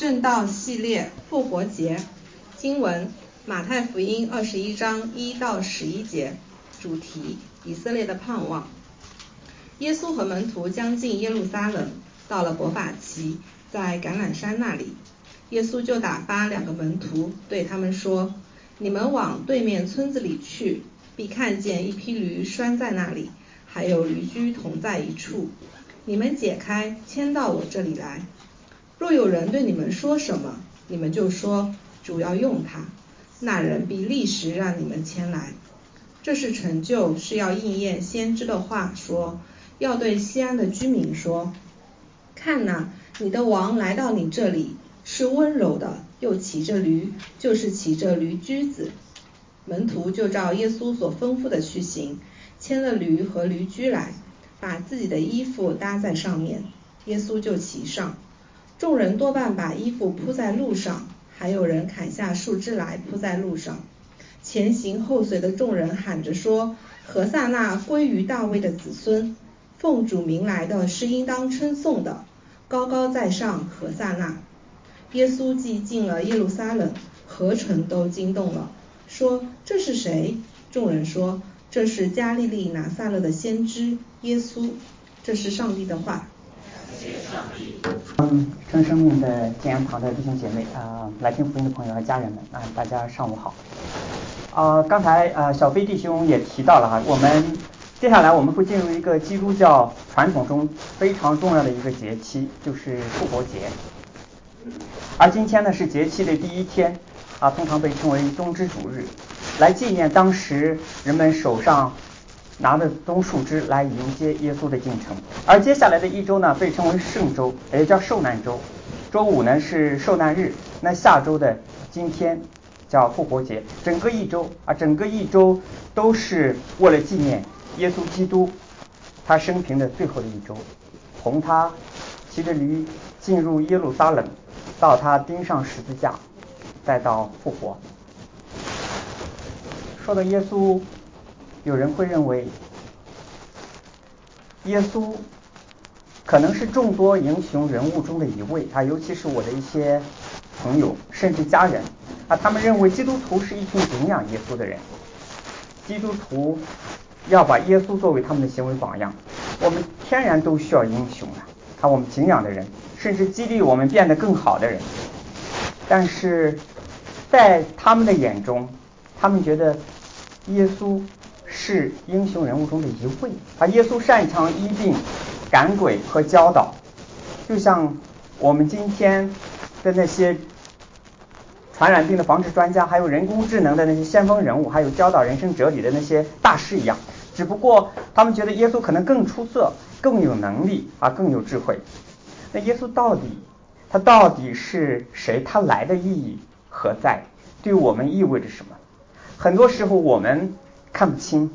正道系列复活节经文：马太福音二十一章一到十一节。主题：以色列的盼望。耶稣和门徒将近耶路撒冷，到了伯法奇，在橄榄山那里，耶稣就打发两个门徒，对他们说：“你们往对面村子里去，必看见一匹驴拴在那里，还有驴驹同在一处。你们解开，牵到我这里来。”若有人对你们说什么，你们就说主要用它，那人必立时让你们前来。这是成就，是要应验先知的话，说要对西安的居民说：看哪，你的王来到你这里，是温柔的，又骑着驴，就是骑着驴驹子。门徒就照耶稣所吩咐的去行，牵了驴和驴驹来，把自己的衣服搭在上面，耶稣就骑上。众人多半把衣服铺在路上，还有人砍下树枝来铺在路上。前行后随的众人喊着说：“何萨那归于大卫的子孙，奉主名来的是应当称颂的，高高在上，何萨那。”耶稣既进了耶路撒冷，何城都惊动了，说：“这是谁？”众人说：“这是加利利拿撒勒的先知耶稣。”这是上帝的话。嗯，真生命的建言堂的弟兄姐妹啊，来听福音的朋友和家人们啊，大家上午好。啊，刚才啊小飞弟兄也提到了哈，我们接下来我们会进入一个基督教传统中非常重要的一个节期，就是复活节。而今天呢是节期的第一天啊，通常被称为冬之主日，来纪念当时人们手上。拿着棕树枝来迎接耶稣的进城，而接下来的一周呢，被称为圣周，也叫受难周。周五呢是受难日，那下周的今天叫复活节。整个一周啊，整个一周都是为了纪念耶稣基督他生平的最后的一周，从他骑着驴进入耶路撒冷，到他钉上十字架，再到复活。说到耶稣。有人会认为，耶稣可能是众多英雄人物中的一位啊，尤其是我的一些朋友甚至家人啊，他们认为基督徒是一群敬仰耶稣的人，基督徒要把耶稣作为他们的行为榜样。我们天然都需要英雄啊，啊，我们敬仰的人，甚至激励我们变得更好的人。但是在他们的眼中，他们觉得耶稣。是英雄人物中的一位啊！耶稣擅长医病、赶鬼和教导，就像我们今天的那些传染病的防治专家，还有人工智能的那些先锋人物，还有教导人生哲理的那些大师一样。只不过他们觉得耶稣可能更出色、更有能力啊、更有智慧。那耶稣到底他到底是谁？他来的意义何在？对我们意味着什么？很多时候我们。看不清，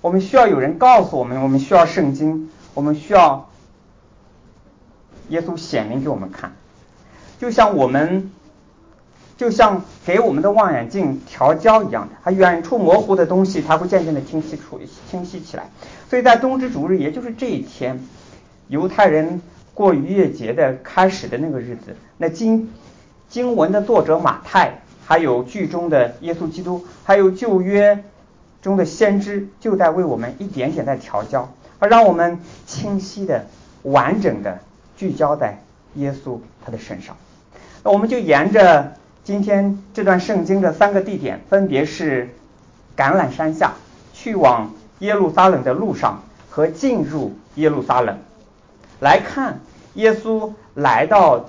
我们需要有人告诉我们，我们需要圣经，我们需要耶稣显明给我们看，就像我们，就像给我们的望远镜调焦一样的，它远处模糊的东西，它会渐渐的清晰出清晰起来。所以在冬至主日，也就是这一天，犹太人过逾越节的开始的那个日子，那经经文的作者马太，还有剧中的耶稣基督，还有旧约。中的先知就在为我们一点点在调教，而让我们清晰的、完整的聚焦在耶稣他的身上。那我们就沿着今天这段圣经的三个地点，分别是橄榄山下、去往耶路撒冷的路上和进入耶路撒冷，来看耶稣来到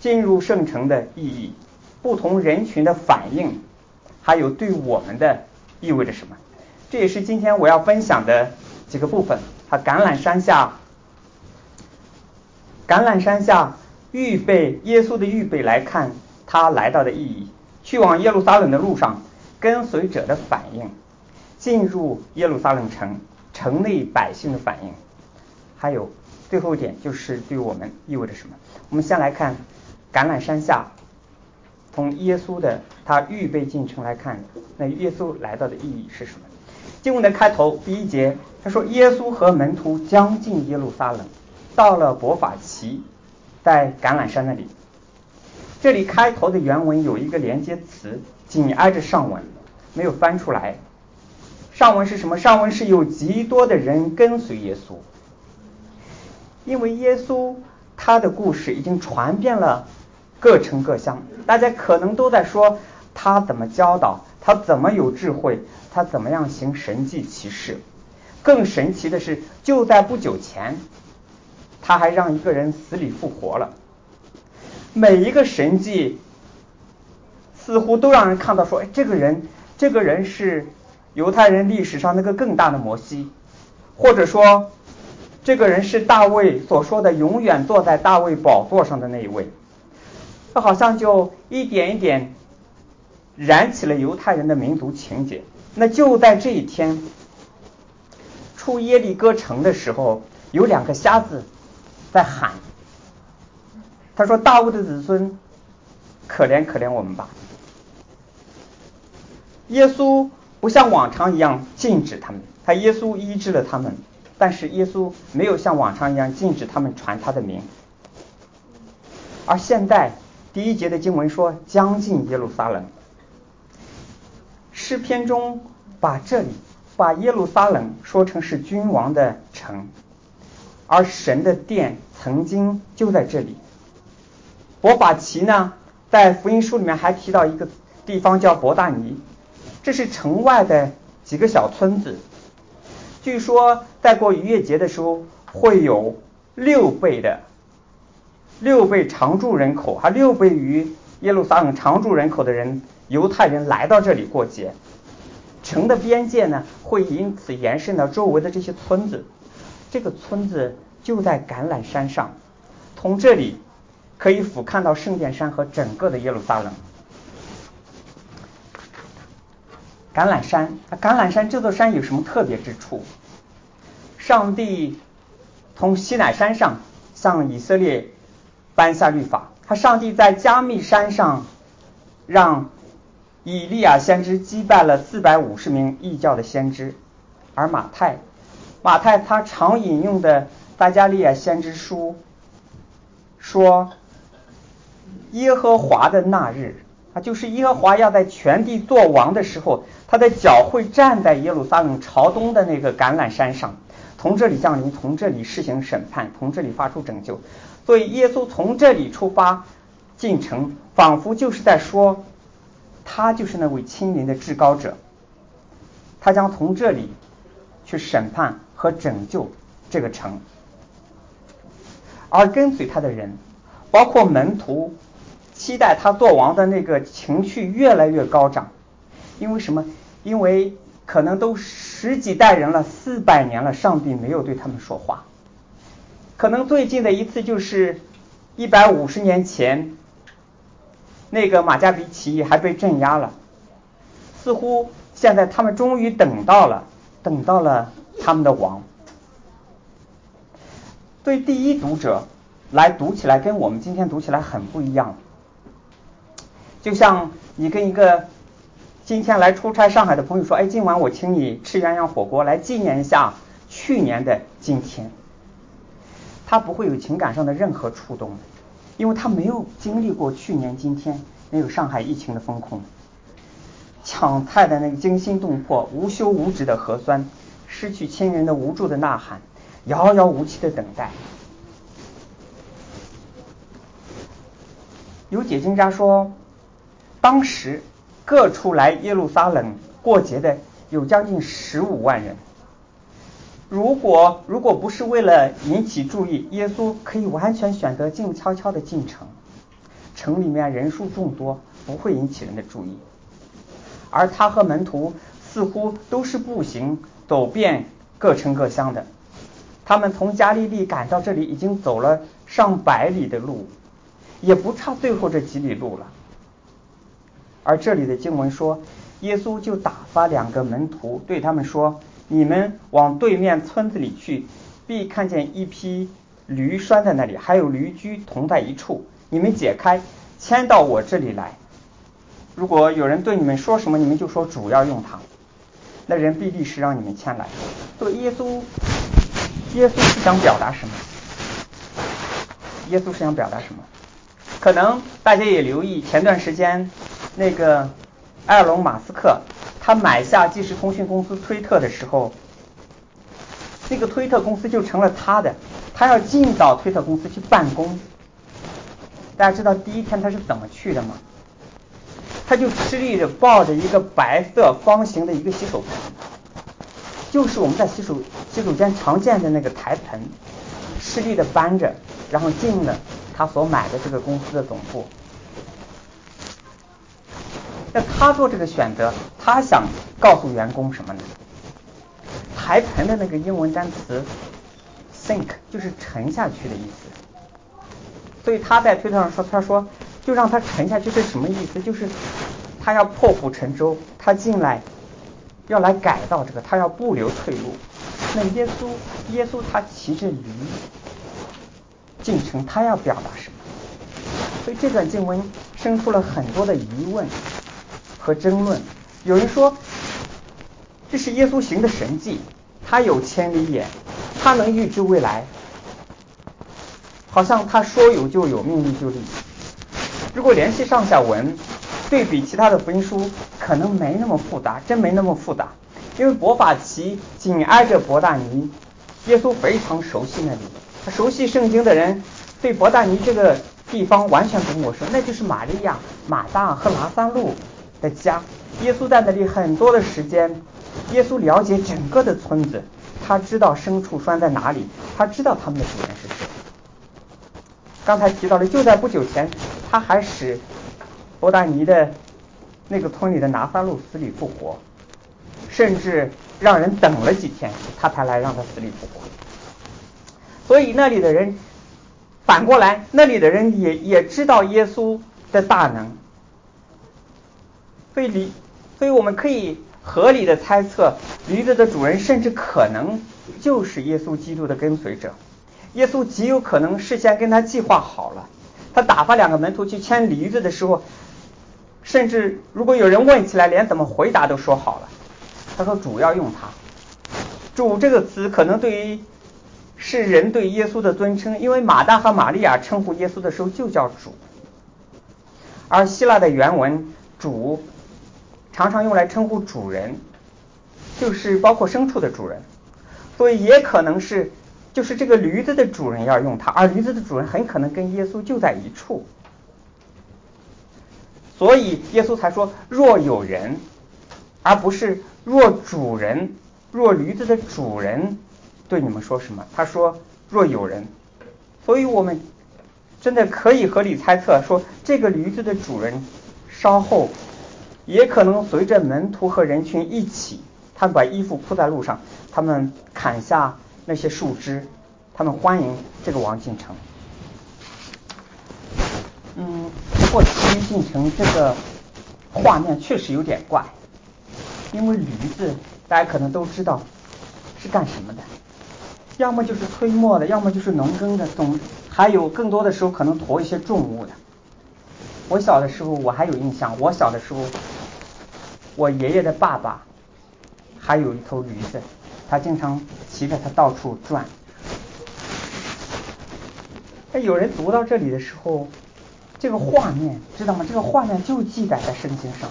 进入圣城的意义，不同人群的反应，还有对我们的。意味着什么？这也是今天我要分享的几个部分。它橄榄山下，橄榄山下预备耶稣的预备来看他来到的意义，去往耶路撒冷的路上跟随者的反应，进入耶路撒冷城城内百姓的反应，还有最后一点就是对我们意味着什么？我们先来看橄榄山下。从耶稣的他预备进城来看，那耶稣来到的意义是什么？经文的开头第一节，他说耶稣和门徒将近耶路撒冷，到了伯法奇，在橄榄山那里，这里开头的原文有一个连接词，紧挨着上文，没有翻出来。上文是什么？上文是有极多的人跟随耶稣，因为耶稣他的故事已经传遍了各城各乡，大家可能都在说他怎么教导，他怎么有智慧，他怎么样行神迹奇事。更神奇的是，就在不久前，他还让一个人死里复活了。每一个神迹似乎都让人看到说，哎，这个人，这个人是犹太人历史上那个更大的摩西，或者说，这个人是大卫所说的永远坐在大卫宝座上的那一位。他好像就一点一点燃起了犹太人的民族情结。那就在这一天。出耶利哥城的时候，有两个瞎子在喊。他说：“大卫的子孙，可怜可怜我们吧！”耶稣不像往常一样禁止他们，他耶稣医治了他们，但是耶稣没有像往常一样禁止他们传他的名。而现在第一节的经文说：“将近耶路撒冷。”诗篇中把这里。把耶路撒冷说成是君王的城，而神的殿曾经就在这里。伯法奇呢，在福音书里面还提到一个地方叫伯大尼，这是城外的几个小村子。据说在过逾越节的时候，会有六倍的六倍常住人口，还六倍于耶路撒冷常住人口的人，犹太人来到这里过节。城的边界呢，会因此延伸到周围的这些村子。这个村子就在橄榄山上，从这里可以俯瞰到圣殿山和整个的耶路撒冷。橄榄山，橄榄山这座山有什么特别之处？上帝从西乃山上向以色列颁下律法，他上帝在加密山上让。以利亚先知击败了四百五十名异教的先知，而马太，马太他常引用的大加利亚先知书说，耶和华的那日啊，就是耶和华要在全地做王的时候，他的脚会站在耶路撒冷朝东的那个橄榄山上，从这里降临，从这里施行审判，从这里发出拯救。所以耶稣从这里出发进城，仿佛就是在说。他就是那位亲临的至高者，他将从这里去审判和拯救这个城，而跟随他的人，包括门徒，期待他做王的那个情绪越来越高涨。因为什么？因为可能都十几代人了，四百年了，上帝没有对他们说话。可能最近的一次就是一百五十年前。那个马加比起义还被镇压了，似乎现在他们终于等到了，等到了他们的王。对第一读者来读起来，跟我们今天读起来很不一样。就像你跟一个今天来出差上海的朋友说：“哎，今晚我请你吃鸳鸯火锅，来纪念一下去年的今天。”他不会有情感上的任何触动。因为他没有经历过去年今天没有上海疫情的风控，抢菜的那个惊心动魄、无休无止的核酸，失去亲人的无助的呐喊，遥遥无期的等待。有解经家说，当时各处来耶路撒冷过节的有将近十五万人。如果如果不是为了引起注意，耶稣可以完全选择静悄悄的进城，城里面人数众多，不会引起人的注意。而他和门徒似乎都是步行走遍各城各乡的，他们从加利利赶到这里已经走了上百里的路，也不差最后这几里路了。而这里的经文说，耶稣就打发两个门徒对他们说。你们往对面村子里去，必看见一批驴拴在那里，还有驴驹同在一处。你们解开，牵到我这里来。如果有人对你们说什么，你们就说主要用它。那人必定是让你们牵来。所以耶稣，耶稣是想表达什么？耶稣是想表达什么？可能大家也留意，前段时间那个埃隆·马斯克他买下即时通讯公司推特的时候，那个推特公司就成了他的，他要进到推特公司去办公。大家知道第一天他是怎么去的吗？他就吃力的抱着一个白色方形的一个洗手盆，就是我们在洗手洗手间常见的那个台盆，吃力的搬着，然后进了他所买的这个公司的总部。那他做这个选择，他想告诉员工什么呢？台盆的那个英文单词 sink 就是沉下去的意思。所以他在推特上说，他说。就让他沉下去是什么意思？就是他要破釜沉舟，他进来要来改造这个，他要不留退路。那耶稣，耶稣他骑着驴进城，他要表达什么？所以这段经文生出了很多的疑问和争论。有人说这是耶稣行的神迹，他有千里眼，他能预知未来，好像他说有就有，命立就立。如果联系上下文，对比其他的福音书，可能没那么复杂，真没那么复杂。因为伯法奇紧挨着伯大尼，耶稣非常熟悉那里。他熟悉圣经的人，对伯大尼这个地方完全不陌生，那就是玛利亚、马大和拿三路的家。耶稣在那里很多的时间，耶稣了解整个的村子，他知道牲畜拴在哪里，他知道他们的主人是谁。刚才提到了，就在不久前。他还使伯达尼的那个村里的拿撒路死里复活，甚至让人等了几天，他才来让他死里复活。所以那里的人反过来，那里的人也也知道耶稣的大能，所以离，所以我们可以合理的猜测，驴子的主人甚至可能就是耶稣基督的跟随者。耶稣极有可能事先跟他计划好了。他打发两个门徒去牵驴子的时候，甚至如果有人问起来，连怎么回答都说好了。他说主要用他。主这个词可能对于是人对耶稣的尊称，因为马大和玛利亚称呼耶稣的时候就叫主。而希腊的原文主常常用来称呼主人，就是包括牲畜的主人，所以也可能是。就是这个驴子的主人要用它，而驴子的主人很可能跟耶稣就在一处，所以耶稣才说若有人，而不是若主人，若驴子的主人对你们说什么？他说若有人，所以我们真的可以合理猜测说，这个驴子的主人稍后也可能随着门徒和人群一起，他们把衣服铺在路上，他们砍下。那些树枝，他们欢迎这个王进城。嗯，不过骑驴进城这个画面确实有点怪，因为驴子大家可能都知道是干什么的，要么就是推磨的，要么就是农耕的，总还有更多的时候可能驮一些重物的。我小的时候我还有印象，我小的时候，我爷爷的爸爸还有一头驴子。他经常骑着它到处转。哎，有人读到这里的时候，这个画面知道吗？这个画面就记载在圣经上。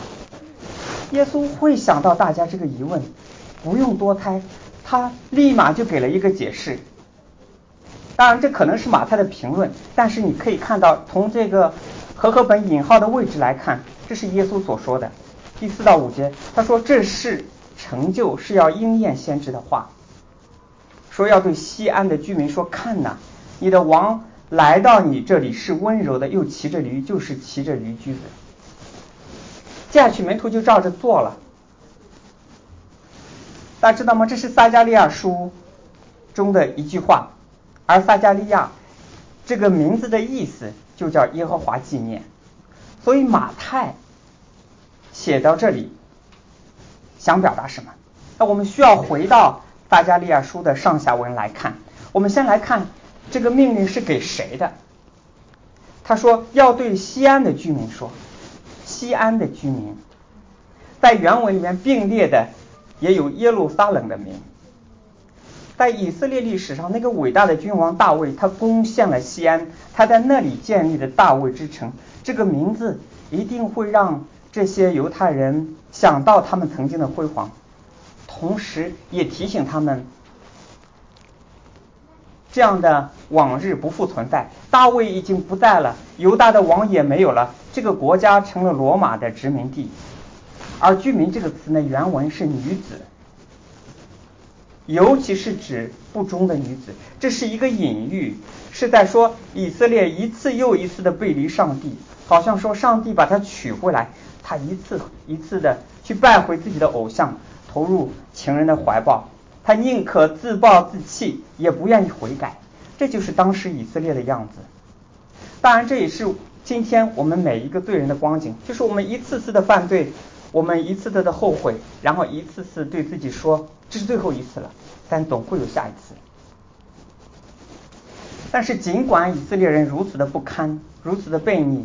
耶稣会想到大家这个疑问，不用多猜，他立马就给了一个解释。当然，这可能是马太的评论，但是你可以看到，从这个和合本引号的位置来看，这是耶稣所说的。第四到五节，他说这是。成就是要应验先知的话，说要对西安的居民说：“看呐，你的王来到你这里是温柔的，又骑着驴，就是骑着驴驹子。”接下去门徒就照着做了。大家知道吗？这是撒加利亚书中的一句话，而撒加利亚这个名字的意思就叫耶和华纪念，所以马太写到这里。想表达什么？那我们需要回到大加利亚书的上下文来看。我们先来看这个命令是给谁的？他说要对西安的居民说。西安的居民，在原文里面并列的也有耶路撒冷的名。在以色列历史上，那个伟大的君王大卫，他攻陷了西安，他在那里建立的大卫之城，这个名字一定会让这些犹太人想到他们曾经的辉煌，同时也提醒他们，这样的往日不复存在。大卫已经不在了，犹大的王也没有了，这个国家成了罗马的殖民地。而居民这个词呢，原文是女子。尤其是指不忠的女子，这是一个隐喻，是在说以色列一次又一次的背离上帝，好像说上帝把他娶回来，他一次一次的去拜回自己的偶像，投入情人的怀抱，他宁可自暴自弃，也不愿意悔改，这就是当时以色列的样子。当然，这也是今天我们每一个罪人的光景，就是我们一次次的犯罪。我们一次次的后悔，然后一次次对自己说这是最后一次了，但总会有下一次。但是尽管以色列人如此的不堪，如此的悖逆，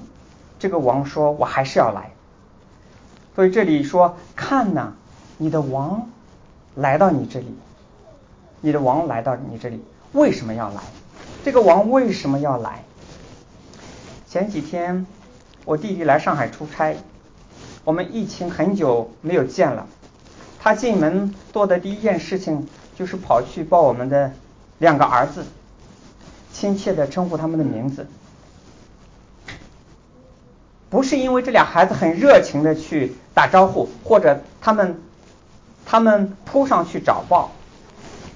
这个王说我还是要来。所以这里说看呐，你的王来到你这里，你的王来到你这里，为什么要来？这个王为什么要来？前几天我弟弟来上海出差。我们疫情很久没有见了，他进门做的第一件事情就是跑去抱我们的两个儿子，亲切的称呼他们的名字，不是因为这俩孩子很热情的去打招呼，或者他们他们扑上去找抱，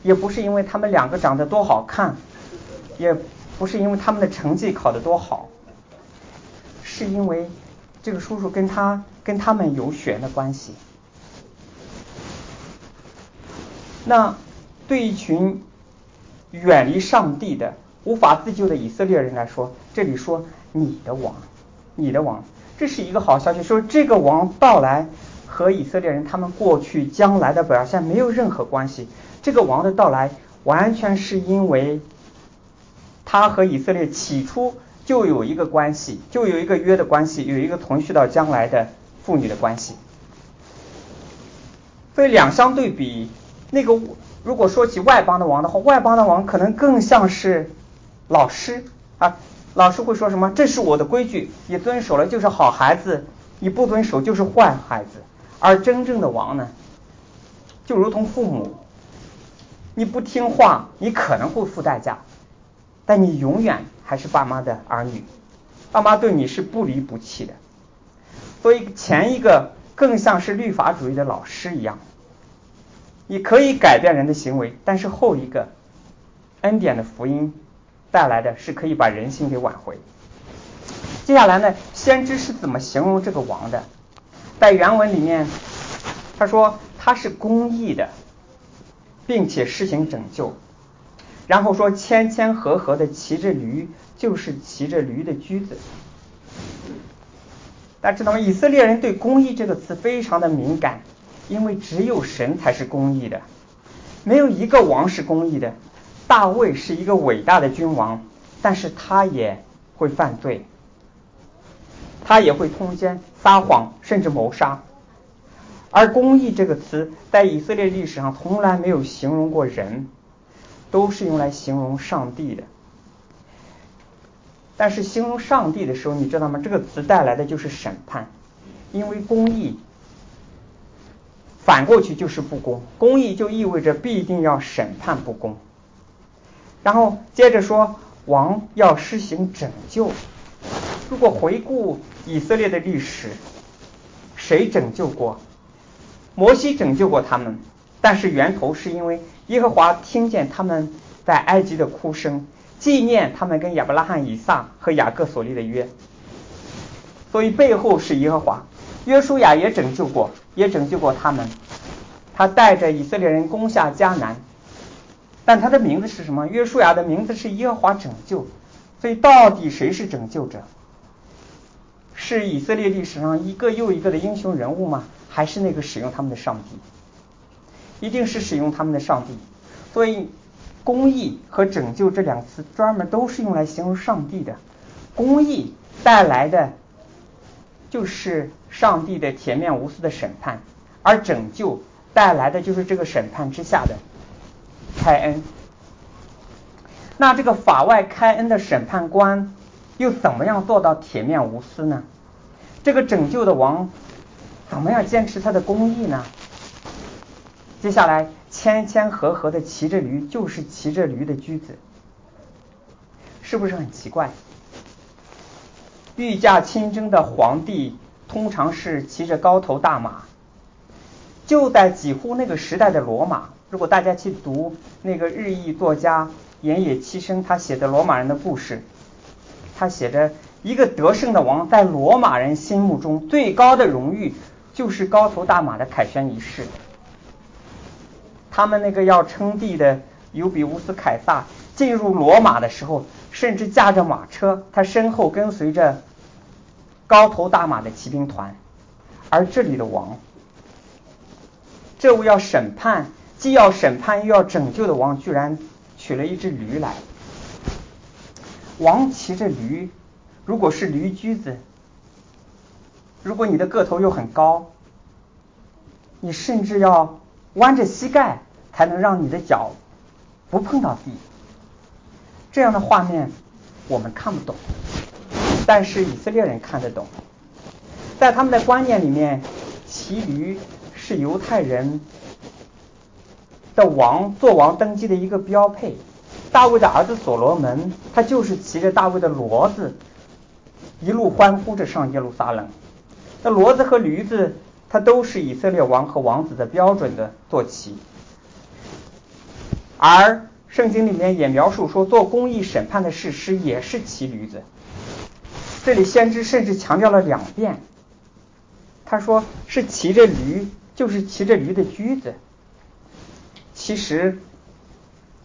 也不是因为他们两个长得多好看，也不是因为他们的成绩考得多好，是因为这个叔叔跟他。跟他们有血缘的关系。那对一群远离上帝的、无法自救的以色列人来说，这里说你的王，你的王，这是一个好消息。说这个王到来和以色列人他们过去、将来的表现没有任何关系。这个王的到来完全是因为他和以色列起初就有一个关系，就有一个约的关系，有一个存续到将来的。父女的关系，所以两相对比，那个如果说起外邦的王的话，外邦的王可能更像是老师啊，老师会说什么？这是我的规矩，你遵守了就是好孩子，你不遵守就是坏孩子。而真正的王呢，就如同父母，你不听话，你可能会付代价，但你永远还是爸妈的儿女，爸妈对你是不离不弃的。所以前一个更像是律法主义的老师一样，你可以改变人的行为，但是后一个恩典的福音带来的是可以把人心给挽回。接下来呢，先知是怎么形容这个王的？在原文里面，他说他是公义的，并且施行拯救。然后说谦谦和和的骑着驴，就是骑着驴的驹子。大家知道吗？以色列人对“公义”这个词非常的敏感，因为只有神才是公义的，没有一个王是公义的。大卫是一个伟大的君王，但是他也会犯罪，他也会通奸、撒谎，甚至谋杀。而“公义”这个词在以色列历史上从来没有形容过人，都是用来形容上帝的。但是形容上帝的时候，你知道吗？这个词带来的就是审判，因为公义反过去就是不公，公义就意味着必定要审判不公。然后接着说，王要施行拯救。如果回顾以色列的历史，谁拯救过？摩西拯救过他们，但是源头是因为耶和华听见他们在埃及的哭声。纪念他们跟亚伯拉罕、以撒和雅各所立的约，所以背后是耶和华。约书亚也拯救过，也拯救过他们。他带着以色列人攻下迦南，但他的名字是什么？约书亚的名字是耶和华拯救。所以到底谁是拯救者？是以色列历史上一个又一个的英雄人物吗？还是那个使用他们的上帝？一定是使用他们的上帝。所以。公义和拯救这两个词专门都是用来形容上帝的。公义带来的就是上帝的铁面无私的审判，而拯救带来的就是这个审判之下的开恩。那这个法外开恩的审判官又怎么样做到铁面无私呢？这个拯救的王怎么样坚持他的公义呢？接下来，谦谦和和的骑着驴，就是骑着驴的驹子，是不是很奇怪？御驾亲征的皇帝通常是骑着高头大马，就在几乎那个时代的罗马。如果大家去读那个日裔作家岩野七生他写的罗马人的故事，他写着一个得胜的王在罗马人心目中最高的荣誉就是高头大马的凯旋仪式。他们那个要称帝的尤比乌斯凯撒进入罗马的时候，甚至驾着马车，他身后跟随着高头大马的骑兵团。而这里的王，这位要审判，既要审判又要拯救的王，居然取了一只驴来。王骑着驴，如果是驴驹子，如果你的个头又很高，你甚至要。弯着膝盖才能让你的脚不碰到地，这样的画面我们看不懂，但是以色列人看得懂。在他们的观念里面，骑驴是犹太人的王做王登基的一个标配。大卫的儿子所罗门，他就是骑着大卫的骡子，一路欢呼着上耶路撒冷。那骡子和驴子。它都是以色列王和王子的标准的坐骑，而圣经里面也描述说，做公义审判的事师也是骑驴子。这里先知甚至强调了两遍，他说是骑着驴，就是骑着驴的驹子。其实，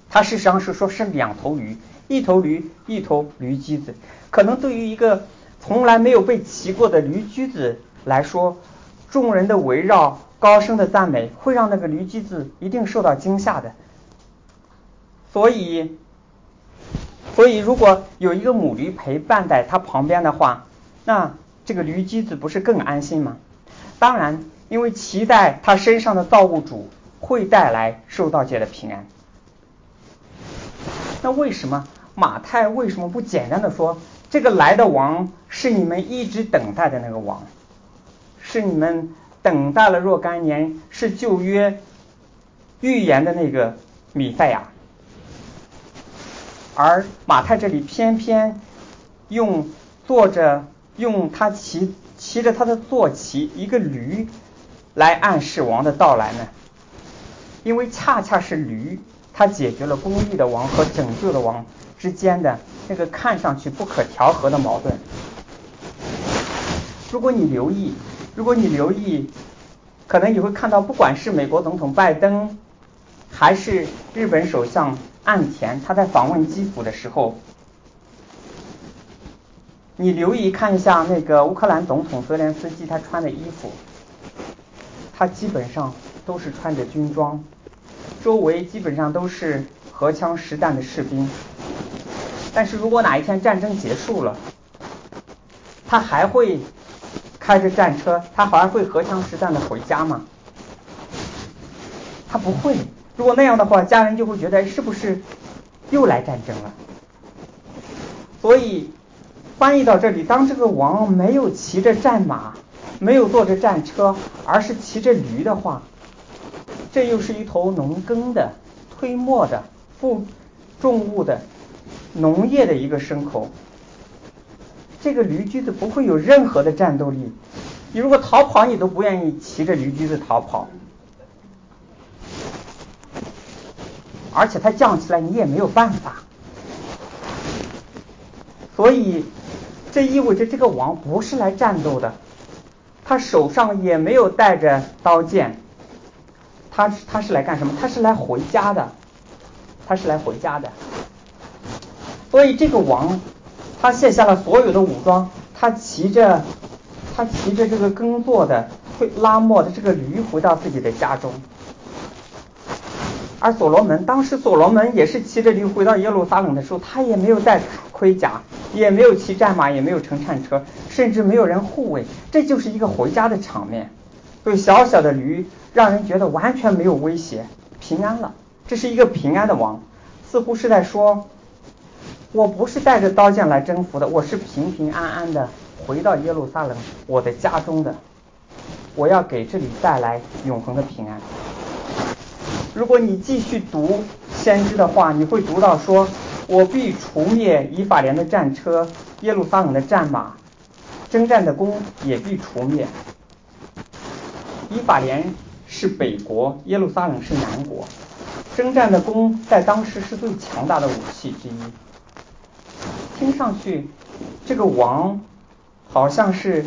他事实上是说是两头驴，一头驴，一头驴驹子。可能对于一个从来没有被骑过的驴驹子来说，众人的围绕、高声的赞美，会让那个驴驹子一定受到惊吓的。所以，所以如果有一个母驴陪伴在他旁边的话，那这个驴驹子不是更安心吗？当然，因为骑在他身上的造物主会带来受到界的平安。那为什么马太为什么不简单的说，这个来的王是你们一直等待的那个王？是你们等待了若干年，是旧约预言的那个米赛亚，而马太这里偏偏用坐着用他骑骑着他的坐骑一个驴来暗示王的到来呢？因为恰恰是驴，它解决了公义的王和拯救的王之间的那个看上去不可调和的矛盾。如果你留意。如果你留意，可能你会看到，不管是美国总统拜登，还是日本首相岸田，他在访问基辅的时候，你留意看一下那个乌克兰总统泽连斯基他穿的衣服，他基本上都是穿着军装，周围基本上都是荷枪实弹的士兵。但是如果哪一天战争结束了，他还会。开着战车，他还会荷枪实弹的回家吗？他不会。如果那样的话，家人就会觉得是不是又来战争了？所以翻译到这里，当这个王没有骑着战马，没有坐着战车，而是骑着驴的话，这又是一头农耕的、推磨的、负重物的农业的一个牲口。这个驴驹子不会有任何的战斗力，你如果逃跑，你都不愿意骑着驴驹子逃跑，而且它降起来你也没有办法，所以这意味着这个王不是来战斗的，他手上也没有带着刀剑，他他是来干什么？他是来回家的，他是来回家的，所以这个王。他卸下了所有的武装，他骑着他骑着这个耕作的会拉磨的这个驴回到自己的家中，而所罗门当时所罗门也是骑着驴回到耶路撒冷的时候，他也没有带盔甲，也没有骑战马，也没有乘战车，甚至没有人护卫，这就是一个回家的场面。所以小小的驴让人觉得完全没有威胁，平安了。这是一个平安的王，似乎是在说，我不是带着刀剑来征服的，我是平平安安的回到耶路撒冷我的家中的，我要给这里带来永恒的平安。如果你继续读先知的话，你会读到说，我必除灭以法莲的战车，耶路撒冷的战马，征战的弓也必除灭。以法莲是北国，耶路撒冷是南国，征战的弓在当时是最强大的武器之一。听上去，这个王好像是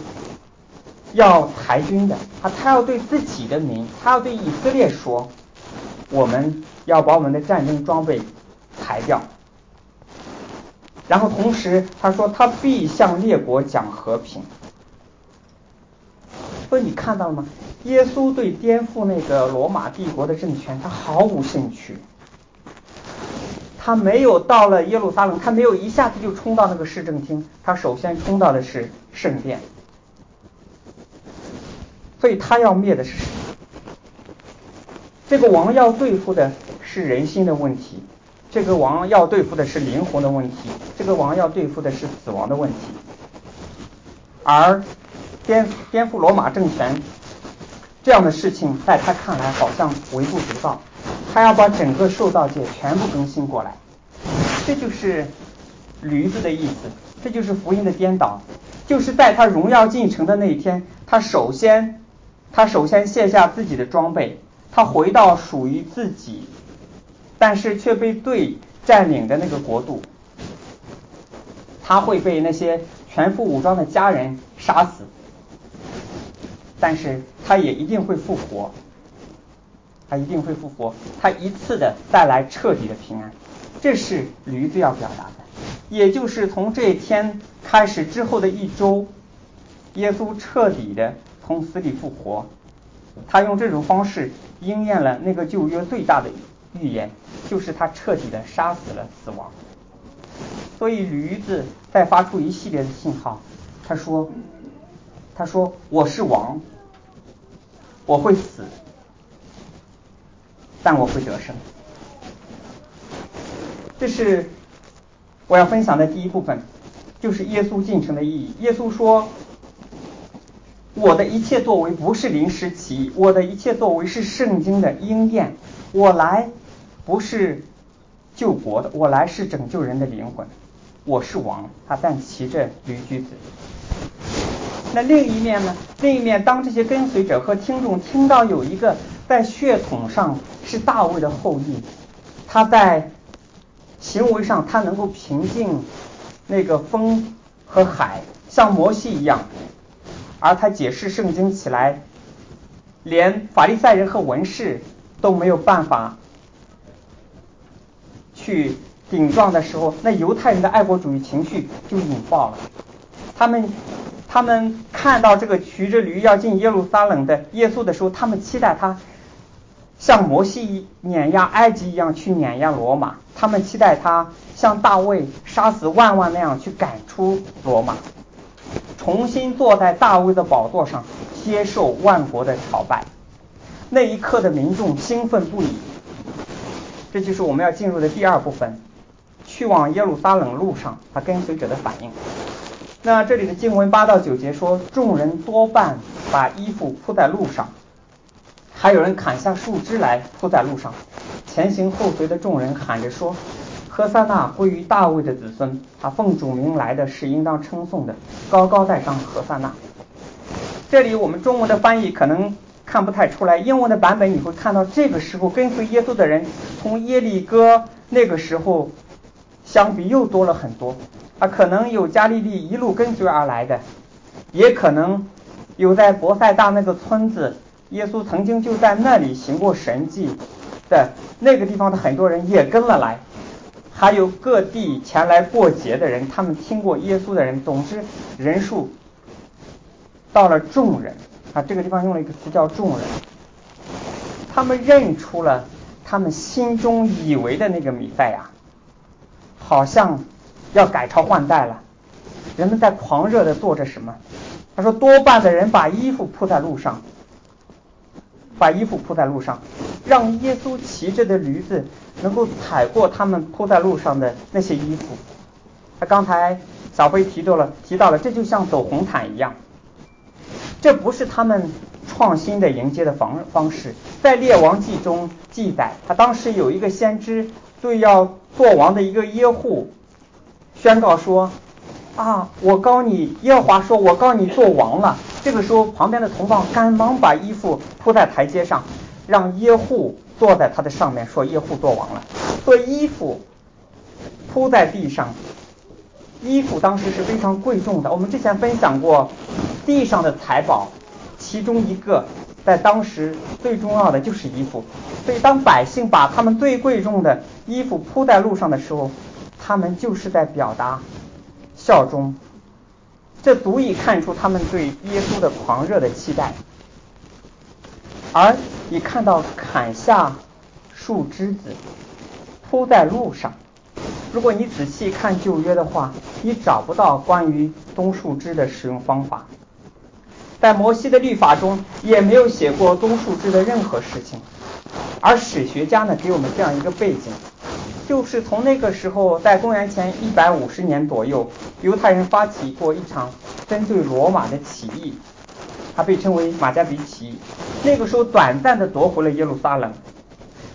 要抬军的，他他要对自己的民，他要对以色列说，我们要把我们的战争装备抬掉。然后同时他说，他必向列国讲和平。所以你看到了吗？耶稣对颠覆那个罗马帝国的政权，他毫无兴趣。他没有到了耶路撒冷，他没有一下子就冲到那个市政厅，他首先冲到的是圣殿。所以他要灭的是谁？这个王要对付的是人心的问题，这个王要对付的是灵魂的问题，这个王要对付的是死亡的问题，而。颠颠覆罗马政权这样的事情，在他看来好像微不足道。他要把整个受道界全部更新过来，这就是驴子的意思，这就是福音的颠倒。就是在他荣耀进城的那一天，他首先他首先卸下自己的装备，他回到属于自己，但是却被对占领的那个国度，他会被那些全副武装的家人杀死。但是他也一定会复活，他一定会复活，他一次的带来彻底的平安，这是驴子要表达的，也就是从这一天开始之后的一周，耶稣彻底的从死里复活，他用这种方式应验了那个旧约最大的预言，就是他彻底的杀死了死亡，所以驴子在发出一系列的信号，他说。他说：“我是王，我会死，但我会得胜。”这是我要分享的第一部分，就是耶稣进城的意义。耶稣说：“我的一切作为不是临时起意，我的一切作为是圣经的应验。我来不是救国的，我来是拯救人的灵魂。我是王，他但骑着驴驹子。”那另一面呢？另一面，当这些跟随者和听众听到有一个在血统上是大卫的后裔，他在行为上他能够平静那个风和海，像摩西一样，而他解释圣经起来，连法利赛人和文士都没有办法去顶撞的时候，那犹太人的爱国主义情绪就引爆了，他们。他们看到这个骑着驴要进耶路撒冷的耶稣的时候，他们期待他像摩西碾压埃及一样去碾压罗马，他们期待他像大卫杀死万万那样去赶出罗马，重新坐在大卫的宝座上接受万国的朝拜。那一刻的民众兴奋不已。这就是我们要进入的第二部分，去往耶路撒冷路上他跟随者的反应。那这里的经文八到九节说，众人多半把衣服铺在路上，还有人砍下树枝来铺在路上。前行后随的众人喊着说：“何塞纳归于大卫的子孙，他奉主名来的是应当称颂的，高高在上何塞纳。”这里我们中文的翻译可能看不太出来，英文的版本你会看到，这个时候跟随耶稣的人，从耶利哥那个时候相比又多了很多。啊，可能有加利利一路跟随而来的，也可能有在博塞大那个村子，耶稣曾经就在那里行过神迹的那个地方的很多人也跟了来，还有各地前来过节的人，他们听过耶稣的人，总之人数到了众人啊，这个地方用了一个词叫众人，他们认出了他们心中以为的那个米赛亚，好像。要改朝换代了，人们在狂热的做着什么？他说，多半的人把衣服铺在路上，把衣服铺在路上，让耶稣骑着的驴子能够踩过他们铺在路上的那些衣服。他刚才小飞提到了，提到了，这就像走红毯一样。这不是他们创新的迎接的方方式。在列王记中记载，他当时有一个先知对要做王的一个耶户宣告说：“啊，我告你，耶和华说，我告你做王了。”这个时候，旁边的同伴赶忙把衣服铺在台阶上，让耶户坐在他的上面，说耶户做王了。所以衣服铺在地上，衣服当时是非常贵重的。我们之前分享过，地上的财宝，其中一个在当时最重要的就是衣服。所以当百姓把他们最贵重的衣服铺在路上的时候，他们就是在表达效忠。这足以看出他们对耶稣的狂热的期待。而你看到砍下树枝子铺在路上，如果你仔细看旧约的话，你找不到关于棕树枝的使用方法，在摩西的律法中也没有写过棕树枝的任何事情。而史学家呢，给我们这样一个背景。就是从那个时候，在公元前一百五十年左右，犹太人发起过一场针对罗马的起义，它被称为马加比起义。那个时候，短暂的夺回了耶路撒冷。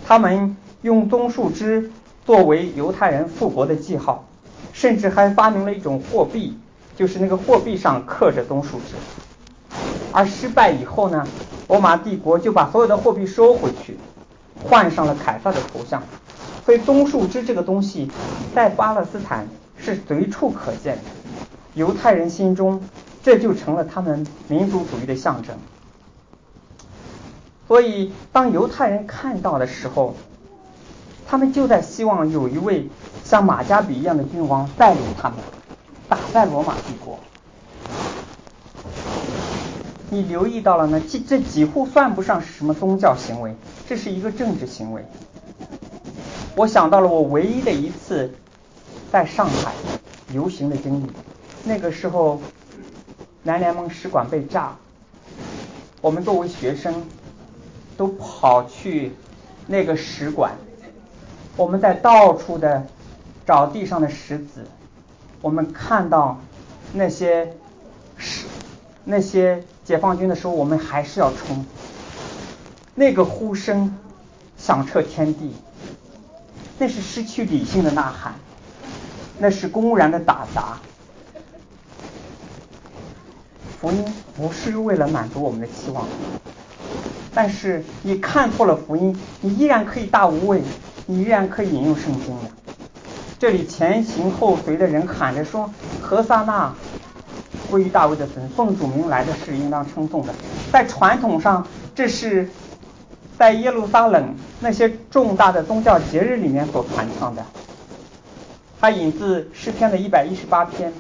他们用棕树枝作为犹太人复国的记号，甚至还发明了一种货币，就是那个货币上刻着棕树枝。而失败以后呢，罗马帝国就把所有的货币收回去，换上了凯撒的头像。所以棕树枝这个东西，在巴勒斯坦是随处可见的。犹太人心中，这就成了他们民族主义的象征。所以，当犹太人看到的时候，他们就在希望有一位像马加比一样的君王带领他们打败罗马帝国。你留意到了呢？这这几乎算不上是什么宗教行为，这是一个政治行为。我想到了我唯一的一次在上海游行的经历。那个时候，南联盟使馆被炸，我们作为学生都跑去那个使馆，我们在到处的找地上的石子，我们看到那些是那些解放军的时候，我们还是要冲。那个呼声响彻天地。那是失去理性的呐喊，那是公然的打砸。福音不是为了满足我们的期望，但是你看错了福音，你依然可以大无畏，你依然可以引用圣经的。这里前行后随的人喊着说：“何萨那归于大卫的坟，奉主名来的是应当称颂的。”在传统上，这是。在耶路撒冷那些重大的宗教节日里面所传唱的，它引自诗篇的一百一十八篇。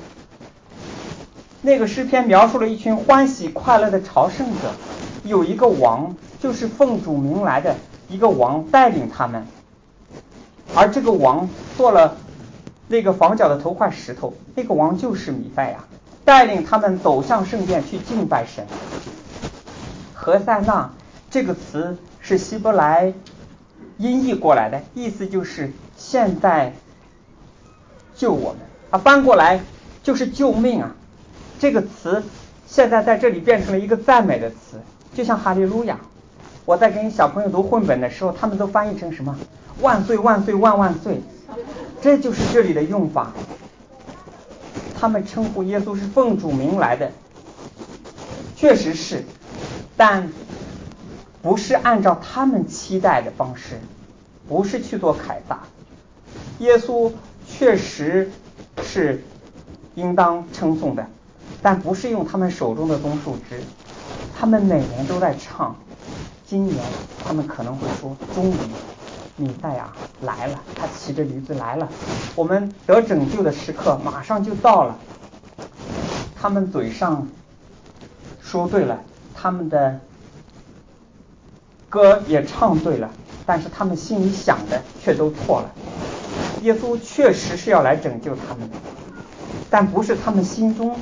那个诗篇描述了一群欢喜快乐的朝圣者，有一个王，就是奉主名来的一个王带领他们，而这个王做了那个房角的头块石头，那个王就是米赛亚，带领他们走向圣殿去敬拜神。何塞纳这个词。是希伯来音译过来的，意思就是现在救我们啊，翻过来就是救命啊。这个词现在在这里变成了一个赞美的词，就像哈利路亚。我在给小朋友读绘本的时候，他们都翻译成什么？万岁万岁万万岁！这就是这里的用法。他们称呼耶稣是奉主名来的，确实是，但。不是按照他们期待的方式，不是去做凯撒。耶稣确实是应当称颂的，但不是用他们手中的棕树枝。他们每年都在唱，今年他们可能会说：“终于，米赛亚来了，他骑着驴子来了，我们得拯救的时刻马上就到了。”他们嘴上说对了，他们的。歌也唱对了，但是他们心里想的却都错了。耶稣确实是要来拯救他们的，但不是他们心中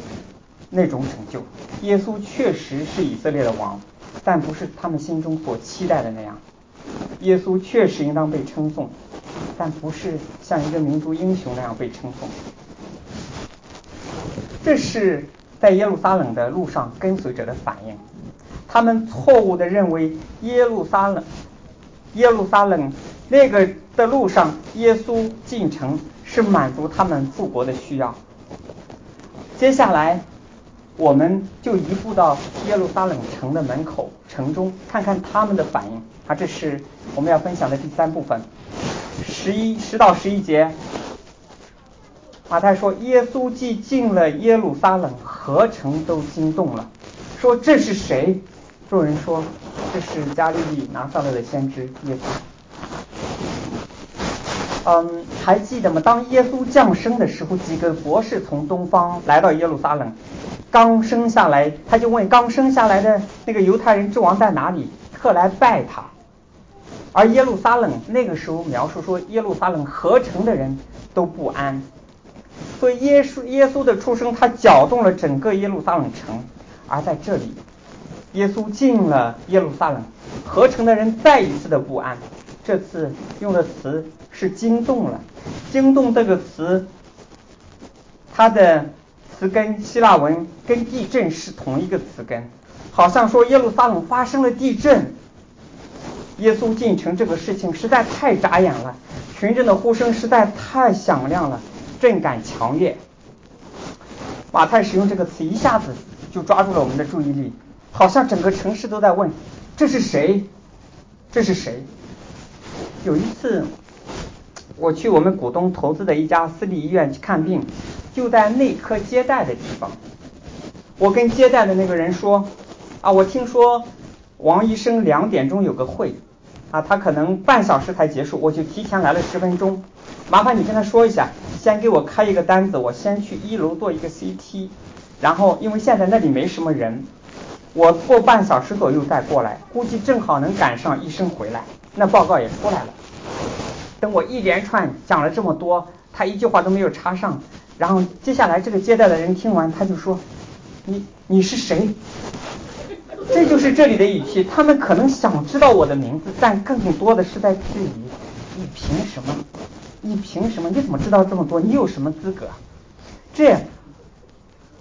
那种拯救。耶稣确实是以色列的王，但不是他们心中所期待的那样。耶稣确实应当被称颂，但不是像一个民族英雄那样被称颂。这是在耶路撒冷的路上跟随者的反应，他们错误的认为耶路撒冷，耶路撒冷那个的路上，耶稣进城是满足他们复国的需要。接下来，我们就移步到耶路撒冷城的门口，城中看看他们的反应。啊，这是我们要分享的第三部分，十一十到十一节。马太说，耶稣既进了耶路撒冷，何城都惊动了，说这是谁？众人说这是加利利拿撒勒的先知耶稣。嗯，还记得吗？当耶稣降生的时候，几个博士从东方来到耶路撒冷，刚生下来，他就问刚生下来的那个犹太人之王在哪里，特来拜他。而耶路撒冷那个时候描述说，耶路撒冷合成的人都不安，所以耶稣耶稣的出生，他搅动了整个耶路撒冷城。而在这里，耶稣进了耶路撒冷，合成的人再一次的不安。这次用的词是惊动了，惊动这个词，它的词根希腊文跟地震是同一个词根，好像说耶路撒冷发生了地震。耶稣进城这个事情实在太扎眼了，群众的呼声实在太响亮了，震感强烈。马太使用这个词一下子就抓住了我们的注意力，好像整个城市都在问：这是谁？这是谁？有一次，我去我们股东投资的一家私立医院去看病，就在内科接待的地方。我跟接待的那个人说：“啊，我听说王医生两点钟有个会，啊，他可能半小时才结束，我就提前来了十分钟。麻烦你跟他说一下，先给我开一个单子，我先去一楼做一个 CT，然后因为现在那里没什么人，我过半小时左右再过来，估计正好能赶上医生回来。”那报告也出来了。等我一连串讲了这么多，他一句话都没有插上。然后接下来这个接待的人听完，他就说：“你你是谁？”这就是这里的语气。他们可能想知道我的名字，但更多的是在质疑：你凭什么？你凭什么？你怎么知道这么多？你有什么资格？这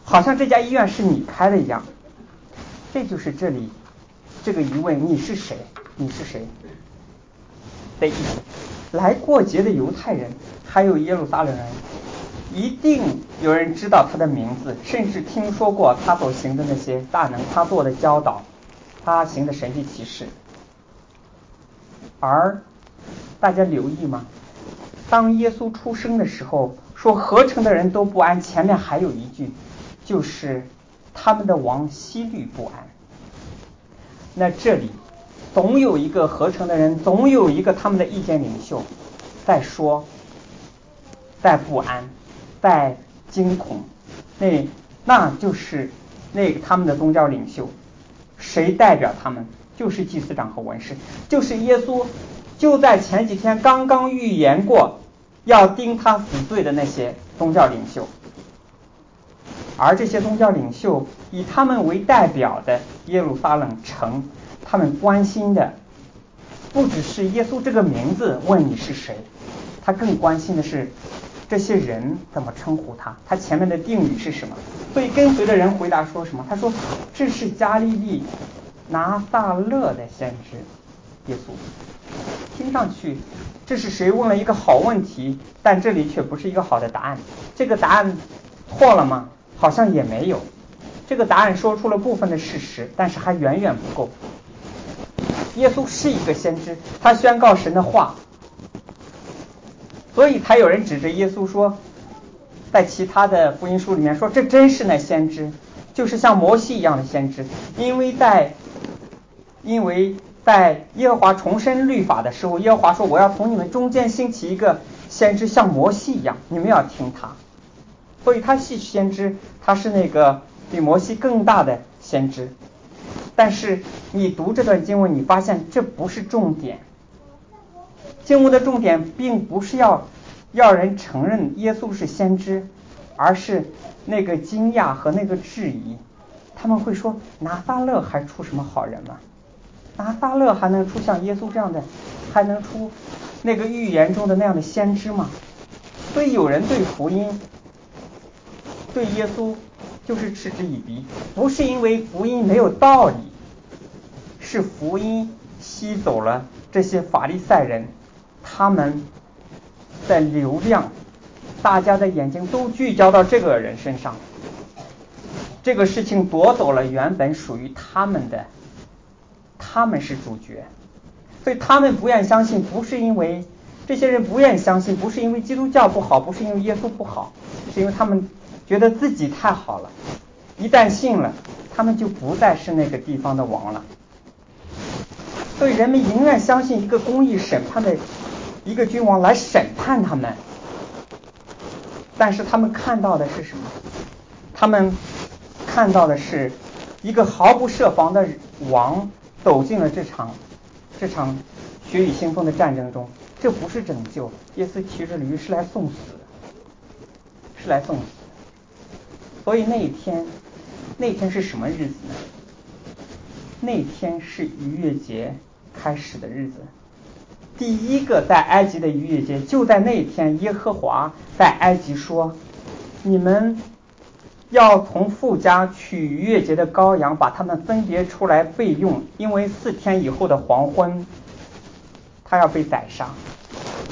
好像这家医院是你开的一样。这就是这里这个疑问：你是谁？你是谁？的意思，来过节的犹太人，还有耶路撒冷人，一定有人知道他的名字，甚至听说过他所行的那些大能，他做的教导，他行的神迹奇事。而大家留意吗？当耶稣出生的时候，说合成的人都不安，前面还有一句，就是他们的王希律不安。那这里。总有一个合成的人，总有一个他们的意见领袖在说，在不安，在惊恐，那那就是那个他们的宗教领袖，谁代表他们？就是祭司长和文士，就是耶稣，就在前几天刚刚预言过要钉他死罪的那些宗教领袖，而这些宗教领袖以他们为代表的耶路撒冷城。他们关心的不只是耶稣这个名字，问你是谁，他更关心的是这些人怎么称呼他，他前面的定语是什么。所以跟随的人回答说什么？他说这是加利利拿撒勒的先知耶稣。听上去这是谁问了一个好问题，但这里却不是一个好的答案。这个答案错了吗？好像也没有。这个答案说出了部分的事实，但是还远远不够。耶稣是一个先知，他宣告神的话，所以才有人指着耶稣说，在其他的福音书里面说，这真是那先知，就是像摩西一样的先知，因为在因为在耶和华重申律法的时候，耶和华说，我要从你们中间兴起一个先知，像摩西一样，你们要听他，所以他是先知，他是那个比摩西更大的先知。但是你读这段经文，你发现这不是重点。经文的重点并不是要要人承认耶稣是先知，而是那个惊讶和那个质疑。他们会说拿撒勒还出什么好人吗？拿撒勒还能出像耶稣这样的，还能出那个预言中的那样的先知吗？所以有人对福音，对耶稣就是嗤之以鼻，不是因为福音没有道理，是福音吸走了这些法利赛人，他们在流量，大家的眼睛都聚焦到这个人身上，这个事情夺走了原本属于他们的，他们是主角，所以他们不愿相信，不是因为。这些人不愿相信，不是因为基督教不好，不是因为耶稣不好，是因为他们觉得自己太好了。一旦信了，他们就不再是那个地方的王了。所以人们宁愿相信一个公义审判的一个君王来审判他们。但是他们看到的是什么？他们看到的是一个毫不设防的王走进了这场这场血雨腥风的战争中。这不是拯救，耶稣骑着驴是来送死，是来送死。所以那一天，那天是什么日子呢？那天是逾越节开始的日子。第一个在埃及的逾越节就在那一天，耶和华在埃及说：“你们要从富家取逾越节的羔羊，把它们分别出来备用，因为四天以后的黄昏，他要被宰杀。”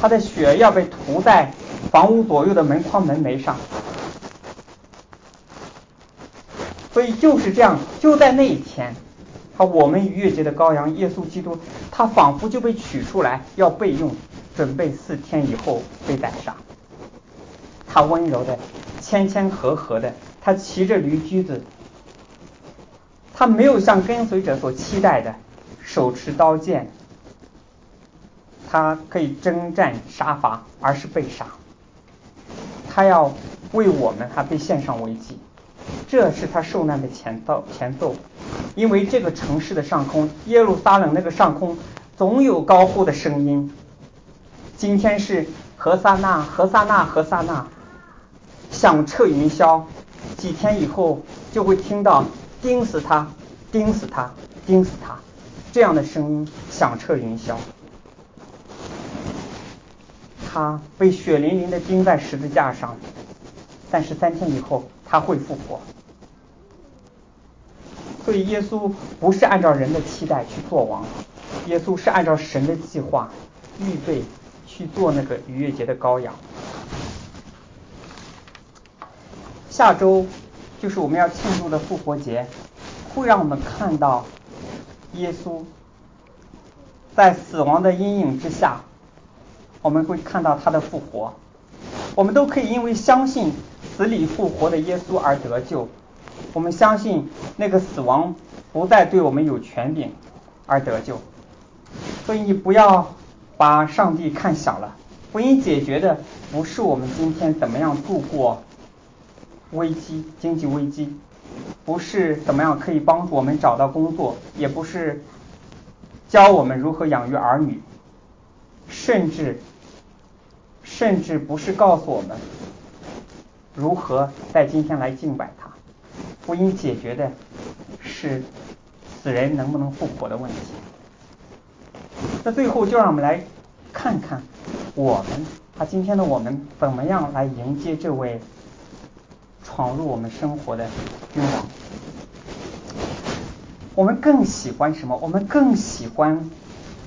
他的血要被涂在房屋左右的门框门楣上，所以就是这样，就在那一天，他我们逾越节的羔羊耶稣基督，他仿佛就被取出来要备用，准备四天以后被宰杀。他温柔的、谦谦和和的，他骑着驴驹子，他没有像跟随者所期待的手持刀剑。他可以征战杀伐，而是被杀。他要为我们，他被献上为祭，这是他受难的前奏前奏。因为这个城市的上空，耶路撒冷那个上空，总有高呼的声音。今天是何萨那，何萨那，何萨那，响彻云霄。几天以后，就会听到钉死他，钉死他，钉死他这样的声音响彻云霄。他被血淋淋的钉在十字架上，但是三天以后他会复活。所以耶稣不是按照人的期待去做王，耶稣是按照神的计划预备去做那个逾越节的羔羊。下周就是我们要庆祝的复活节，会让我们看到耶稣在死亡的阴影之下。我们会看到他的复活，我们都可以因为相信死里复活的耶稣而得救。我们相信那个死亡不再对我们有权柄而得救。所以你不要把上帝看小了。福音解决的不是我们今天怎么样度过危机、经济危机，不是怎么样可以帮助我们找到工作，也不是教我们如何养育儿女，甚至。甚至不是告诉我们如何在今天来敬拜他，福音解决的是死人能不能复活的问题。那最后就让我们来看看我们，啊今天的我们怎么样来迎接这位闯入我们生活的君王。我们更喜欢什么？我们更喜欢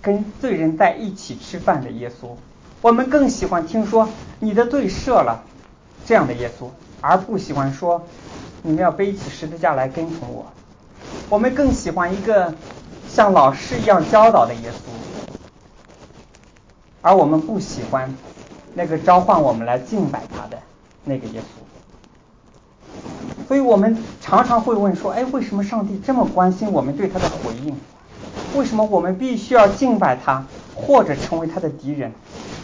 跟罪人在一起吃饭的耶稣。我们更喜欢听说你的罪赦了这样的耶稣，而不喜欢说你们要背起十字架来跟从我。我们更喜欢一个像老师一样教导的耶稣，而我们不喜欢那个召唤我们来敬拜他的那个耶稣。所以我们常常会问说：哎，为什么上帝这么关心我们对他的回应？为什么我们必须要敬拜他，或者成为他的敌人？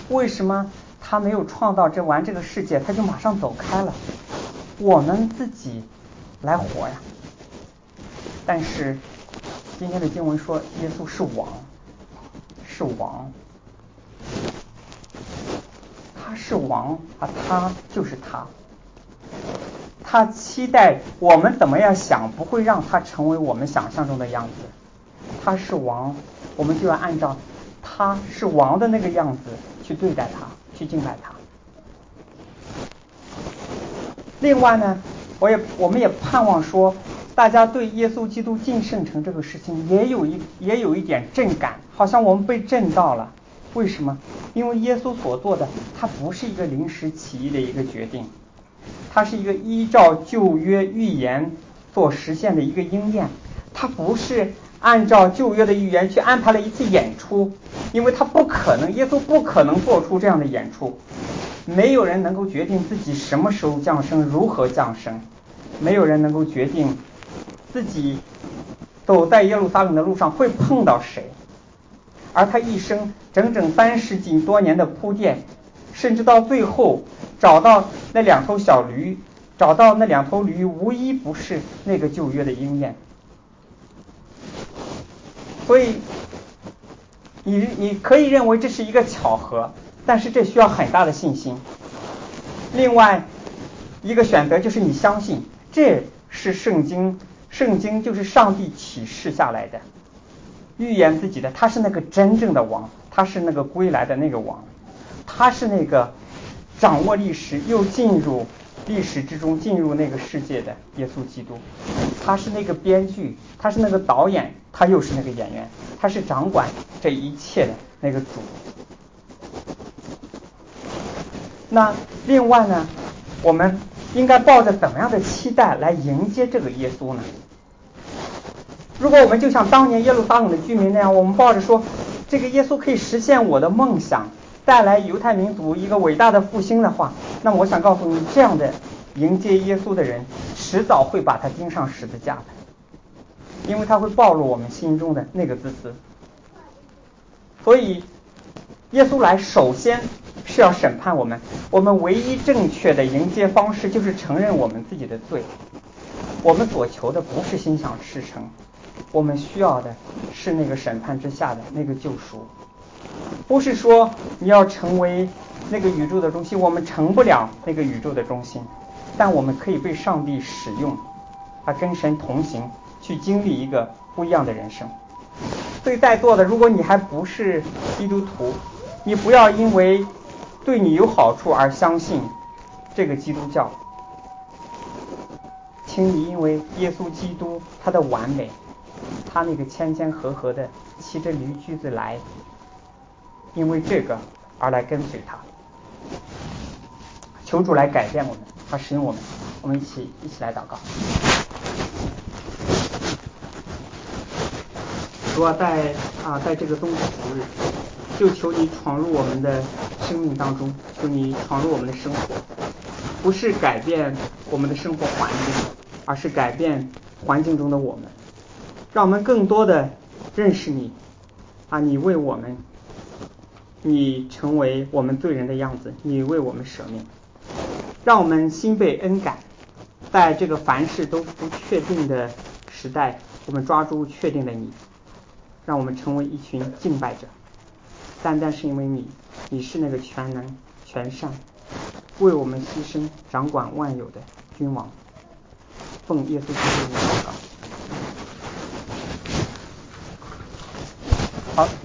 为什么他没有创造这完这个世界，他就马上走开了？我们自己来活呀。但是今天的经文说，耶稣是王，是王，他是王啊，他就是他，他期待我们怎么样想，不会让他成为我们想象中的样子。他是王，我们就要按照他是王的那个样子去对待他，去敬拜他。另外呢，我也我们也盼望说，大家对耶稣基督进圣城这个事情也有一也有一点震感，好像我们被震到了。为什么？因为耶稣所做的，他不是一个临时起意的一个决定，他是一个依照旧约预言所实现的一个应验，他不是按照旧约的预言去安排了一次演出，因为他不可能，耶稣不可能做出这样的演出。没有人能够决定自己什么时候降生，如何降生；没有人能够决定自己走在耶路撒冷的路上会碰到谁。而他一生整整三十几多年的铺垫，甚至到最后找到那两头小驴，找到那两头驴，无一不是那个旧约的应验。所以，你你可以认为这是一个巧合。但是这需要很大的信心。另外一个选择就是你相信这是圣经，圣经就是上帝启示下来的，预言自己的，他是那个真正的王，他是那个归来的那个王，他是那个掌握历史又进入历史之中进入那个世界的耶稣基督，他是那个编剧，他是那个导演，他又是那个演员，他是掌管这一切的那个主。那另外呢，我们应该抱着怎么样的期待来迎接这个耶稣呢？如果我们就像当年耶路撒冷的居民那样，我们抱着说这个耶稣可以实现我的梦想，带来犹太民族一个伟大的复兴的话，那么我想告诉你，这样的迎接耶稣的人，迟早会把他钉上十字架的，因为他会暴露我们心中的那个自私。所以，耶稣来首先。是要审判我们，我们唯一正确的迎接方式就是承认我们自己的罪。我们所求的不是心想事成，我们需要的是那个审判之下的那个救赎。不是说你要成为那个宇宙的中心，我们成不了那个宇宙的中心，但我们可以被上帝使用，啊，跟神同行，去经历一个不一样的人生。所以在座的，如果你还不是基督徒，你不要因为。对你有好处而相信这个基督教，请你因为耶稣基督他的完美，他那个谦谦和和的骑着驴驹子来，因为这个而来跟随他，求主来改变我们，他使用我们，我们一起一起来祷告。主啊，在啊，在这个冬至福日，就求你闯入我们的。生命当中，求你闯入我们的生活，不是改变我们的生活环境，而是改变环境中的我们，让我们更多的认识你啊！你为我们，你成为我们罪人的样子，你为我们舍命，让我们心被恩感，在这个凡事都不确定的时代，我们抓住确定的你，让我们成为一群敬拜者，单单是因为你。你是那个全能、全善，为我们牺牲、掌管万有的君王。奉耶稣基督的名祷告。好。